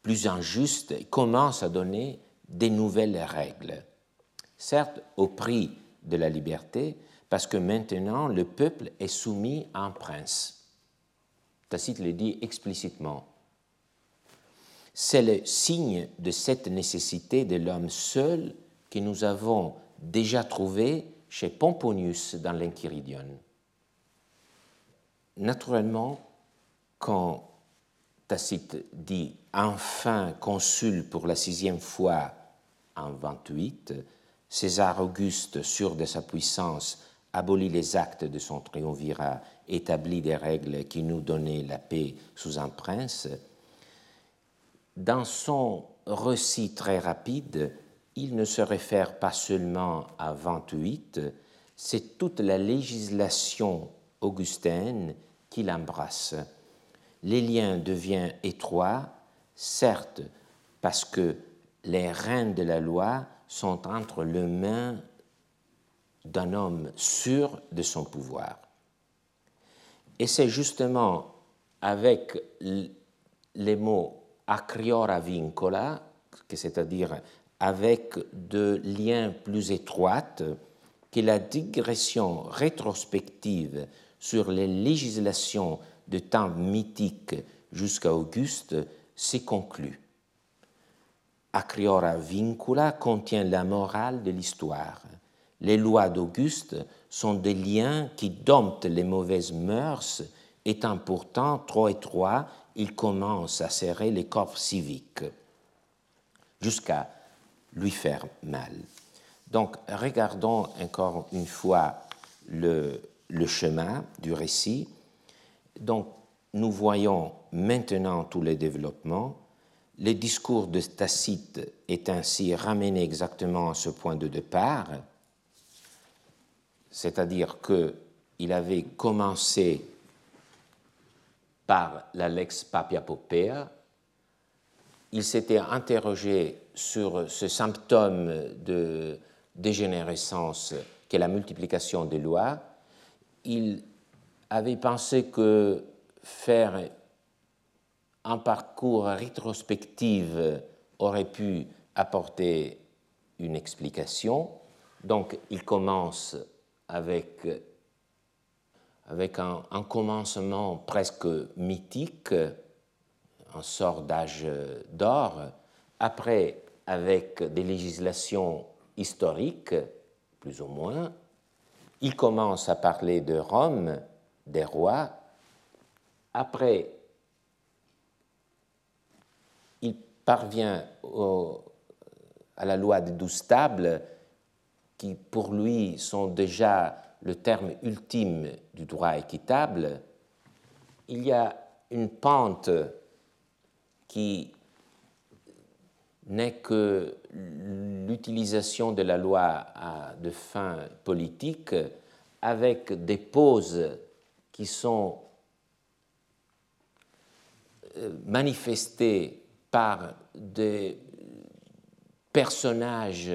B: plus injuste, et commence à donner des nouvelles règles. Certes, au prix de la liberté, parce que maintenant le peuple est soumis à un prince. Tacite le dit explicitement. C'est le signe de cette nécessité de l'homme seul que nous avons déjà trouvé chez Pomponius dans l'Enchiridion. Naturellement, quand Tacite dit enfin consul pour la sixième fois en 28, César Auguste, sûr de sa puissance, abolit les actes de son triumvirat, établit des règles qui nous donnaient la paix sous un prince. Dans son récit très rapide, il ne se réfère pas seulement à 28, c'est toute la législation augustaine qu'il embrasse les liens deviennent étroits, certes parce que les reins de la loi sont entre les mains d'un homme sûr de son pouvoir. Et c'est justement avec les mots acriora vincola, c'est-à-dire avec de liens plus étroits, que la digression rétrospective sur les législations de temps mythique jusqu'à Auguste s'est conclu. Acriora vincula contient la morale de l'histoire. Les lois d'Auguste sont des liens qui domptent les mauvaises mœurs, étant pourtant trop étroits, ils commencent à serrer les corps civiques jusqu'à lui faire mal. Donc, regardons encore une fois le, le chemin du récit. Donc, nous voyons maintenant tous les développements. Le discours de Tacite est ainsi ramené exactement à ce point de départ, c'est-à-dire qu'il avait commencé par la lex papia popea, il s'était interrogé sur ce symptôme de dégénérescence qu'est la multiplication des lois, il avait pensé que faire un parcours rétrospectif aurait pu apporter une explication. Donc il commence avec, avec un, commencement presque mythique, un sort d'âge d'or, après avec des législations historiques, plus ou moins. Il commence à parler de Rome, des rois. Après, il parvient à la loi des douze tables, qui pour lui sont déjà le terme ultime du droit équitable. Il y a une pente qui n'est que l'utilisation de la loi à de fins politiques avec des pauses qui sont euh, manifestées par des personnages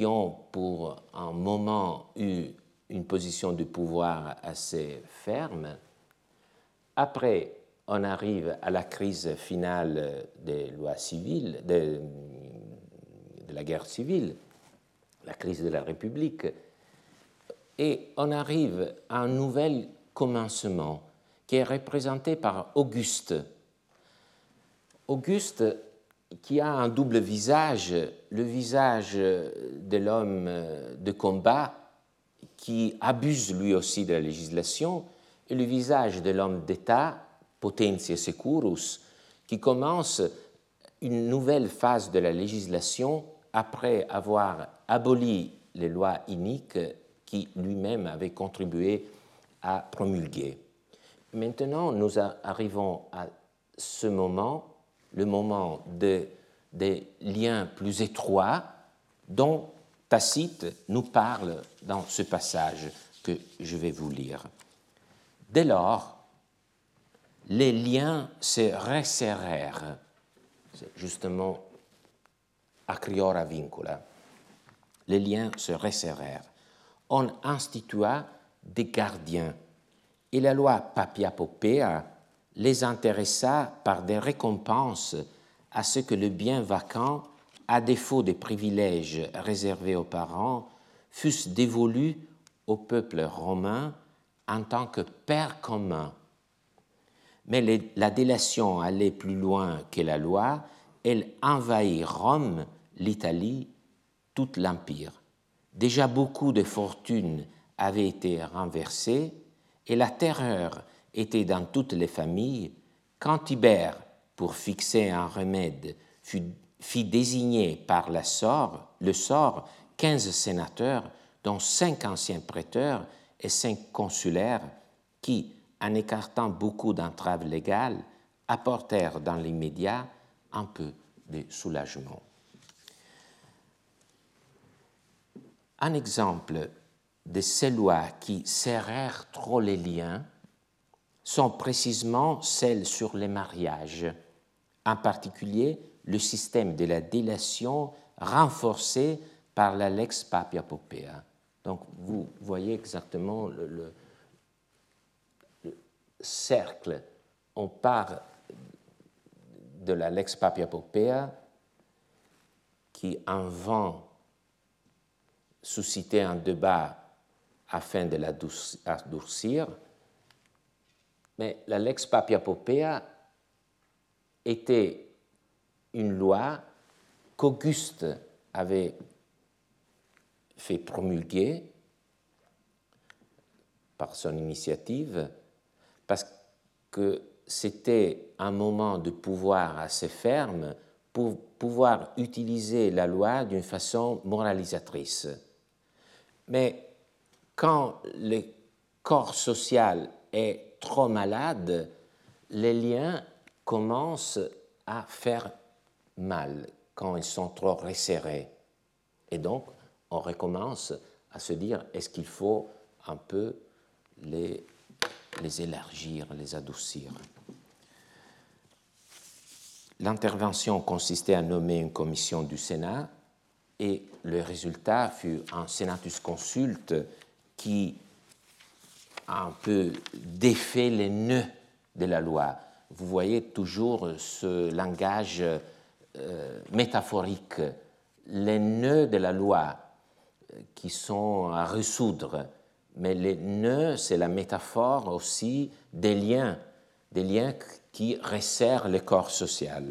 B: qui ont pour un moment eu une position de pouvoir assez ferme. Après, on arrive à la crise finale des lois civiles, de, la guerre civile, la crise de la République, et on arrive à un nouvel commencement qui est représenté par Auguste. Auguste qui a un double visage, le visage de l'homme de combat qui abuse lui aussi de la législation, et le visage de l'homme d'État Potentia Securus, qui commence une nouvelle phase de la législation après avoir aboli les lois iniques qui lui-même avait contribué à promulguer. Maintenant, nous arrivons à ce moment, le moment de, des liens plus étroits dont Tacite nous parle dans ce passage que je vais vous lire. Dès lors, les liens se resserrèrent. C'est justement acriora vincula. Les liens se resserrèrent. On institua des gardiens et la loi Papia Popea les intéressa par des récompenses à ce que le bien vacant, à défaut des privilèges réservés aux parents, fussent dévolus au peuple romain en tant que père commun mais la délation allait plus loin que la loi, elle envahit Rome, l'Italie, tout l'Empire. Déjà beaucoup de fortunes avaient été renversées et la terreur était dans toutes les familles quand Tibère, pour fixer un remède, fit désigner par la le sort quinze sénateurs, dont cinq anciens prêteurs et cinq consulaires, qui, en écartant beaucoup d'entraves légales, apportèrent dans l'immédiat un peu de soulagement. Un exemple de ces lois qui serrèrent trop les liens sont précisément celles sur les mariages, en particulier le système de la délation renforcé par la lex papia popea. Donc vous voyez exactement le, cercle, on part de la Lex Papia Popea qui, en vain, suscitait un débat afin de l'adoucir, mais la Lex Papia Popea était une loi qu'Auguste avait fait promulguer par son initiative parce que c'était un moment de pouvoir assez ferme pour pouvoir utiliser la loi d'une façon moralisatrice. Mais quand le corps social est trop malade, les liens commencent à faire mal quand ils sont trop resserrés. Et donc, on recommence à se dire, est-ce qu'il faut un peu les les élargir, les adoucir? L'intervention consistait à nommer une commission du Sénat et le résultat fut un senatus consulte qui un peu défait les nœuds de la loi. vous voyez toujours ce langage euh, métaphorique, les nœuds de la loi euh, qui sont à résoudre, mais les nœuds, c'est la métaphore aussi des liens, des liens qui resserrent le corps social.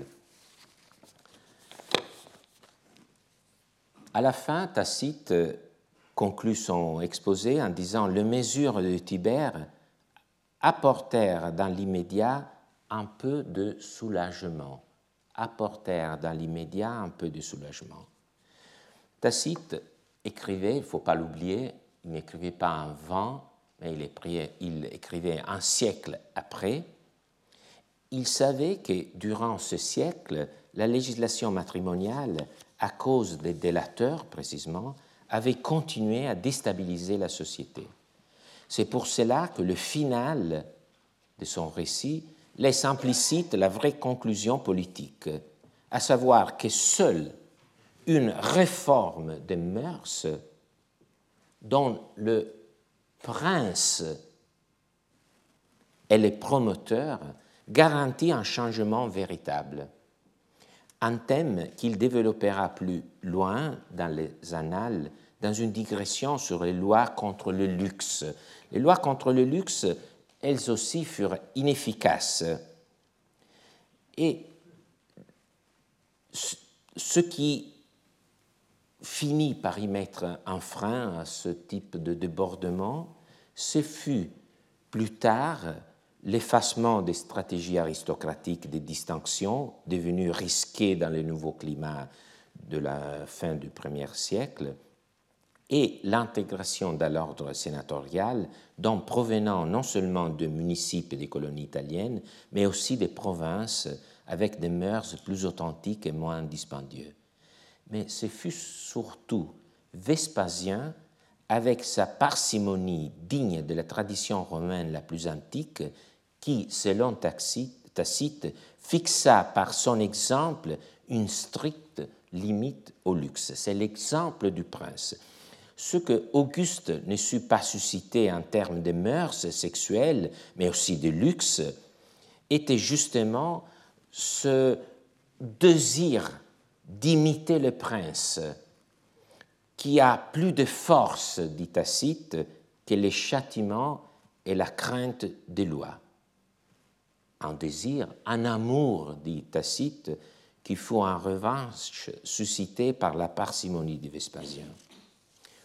B: À la fin, Tacite conclut son exposé en disant Les mesures de Tibère apportèrent dans l'immédiat un peu de soulagement. Apportèrent dans l'immédiat un peu de soulagement. Tacite écrivait, il ne faut pas l'oublier, il n'écrivait pas un vent, mais il, il écrivait un siècle après. Il savait que durant ce siècle, la législation matrimoniale, à cause des délateurs précisément, avait continué à déstabiliser la société. C'est pour cela que le final de son récit laisse implicite la vraie conclusion politique, à savoir que seule une réforme des mœurs dont le prince est le promoteur garantit un changement véritable, un thème qu'il développera plus loin dans les annales dans une digression sur les lois contre le luxe. Les lois contre le luxe elles aussi furent inefficaces. Et ce qui finit par y mettre un frein à ce type de débordement, ce fut plus tard l'effacement des stratégies aristocratiques des distinctions devenues risquées dans le nouveau climat de la fin du premier siècle, et l'intégration dans l'ordre sénatorial dont provenant non seulement de municipes et des colonies italiennes, mais aussi des provinces avec des mœurs plus authentiques et moins dispendieux. Mais ce fut surtout Vespasien, avec sa parcimonie digne de la tradition romaine la plus antique, qui, selon Tacite, fixa par son exemple une stricte limite au luxe. C'est l'exemple du prince ce que Auguste ne sut pas susciter en termes de mœurs sexuelles, mais aussi de luxe, était justement ce désir d'imiter le prince, qui a plus de force, dit Tacite, que les châtiments et la crainte des lois. Un désir, un amour, dit Tacite, qui fut en revanche suscité par la parcimonie de Vespasien.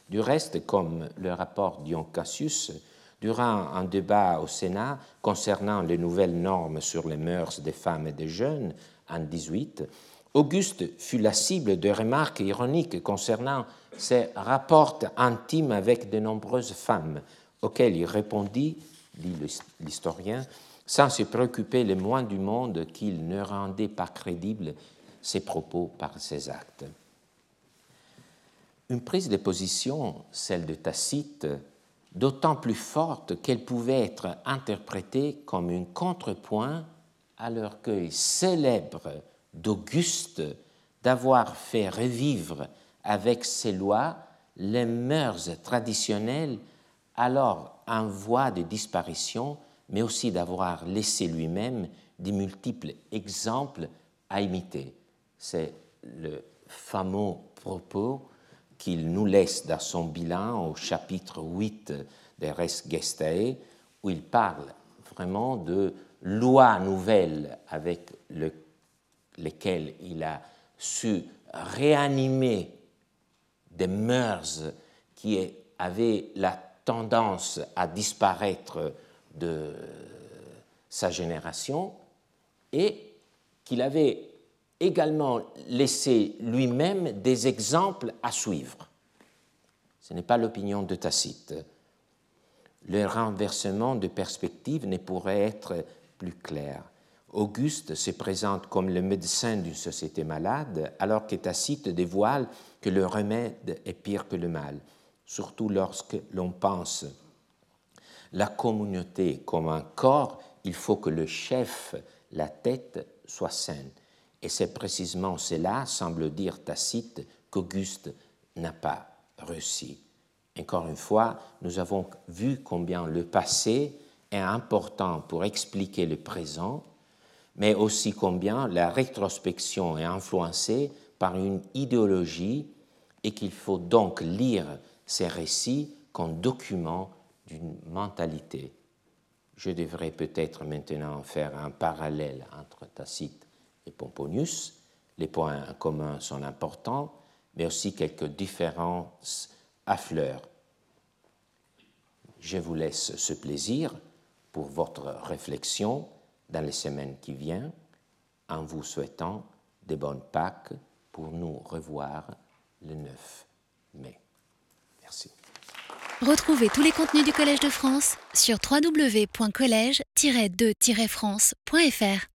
B: Du reste, comme le rapport Dion Cassius, durant un débat au Sénat concernant les nouvelles normes sur les mœurs des femmes et des jeunes en 18, Auguste fut la cible de remarques ironiques concernant ses rapports intimes avec de nombreuses femmes, auxquelles il répondit, dit l'historien, sans se préoccuper le moins du monde qu'il ne rendait pas crédibles ses propos par ses actes une prise de position, celle de Tacite, d'autant plus forte qu'elle pouvait être interprétée comme un contrepoint à l'orgueil célèbre d'Auguste d'avoir fait revivre avec ses lois les mœurs traditionnelles alors en voie de disparition, mais aussi d'avoir laissé lui-même des multiples exemples à imiter. C'est le fameux propos qu'il nous laisse dans son bilan au chapitre 8 des Res Gestae, où il parle vraiment de lois nouvelles avec lesquelles il a su réanimer des mœurs qui avaient la tendance à disparaître de sa génération et qu'il avait également laissé lui-même des exemples à suivre. Ce n'est pas l'opinion de Tacite. Le renversement de perspective ne pourrait être plus clair. Auguste se présente comme le médecin d'une société malade, alors que Tacite dévoile que le remède est pire que le mal, surtout lorsque l'on pense la communauté comme un corps, il faut que le chef, la tête, soit saine. Et c'est précisément cela, semble dire Tacite, qu'Auguste n'a pas réussi. Encore une fois, nous avons vu combien le passé est important pour expliquer le présent, mais aussi combien la rétrospection est influencée par une idéologie et qu'il faut donc lire ces récits comme document d'une mentalité. Je devrais peut-être maintenant faire un parallèle entre Tacite et Pomponius. Les points communs sont importants, mais aussi quelques différences affleurent. Je vous laisse ce plaisir pour votre réflexion dans les semaines qui viennent, en vous souhaitant de bonnes Pâques pour nous revoir le 9 mai. Merci.
A: Retrouvez tous les contenus du Collège de France sur www.colège-2-france.fr.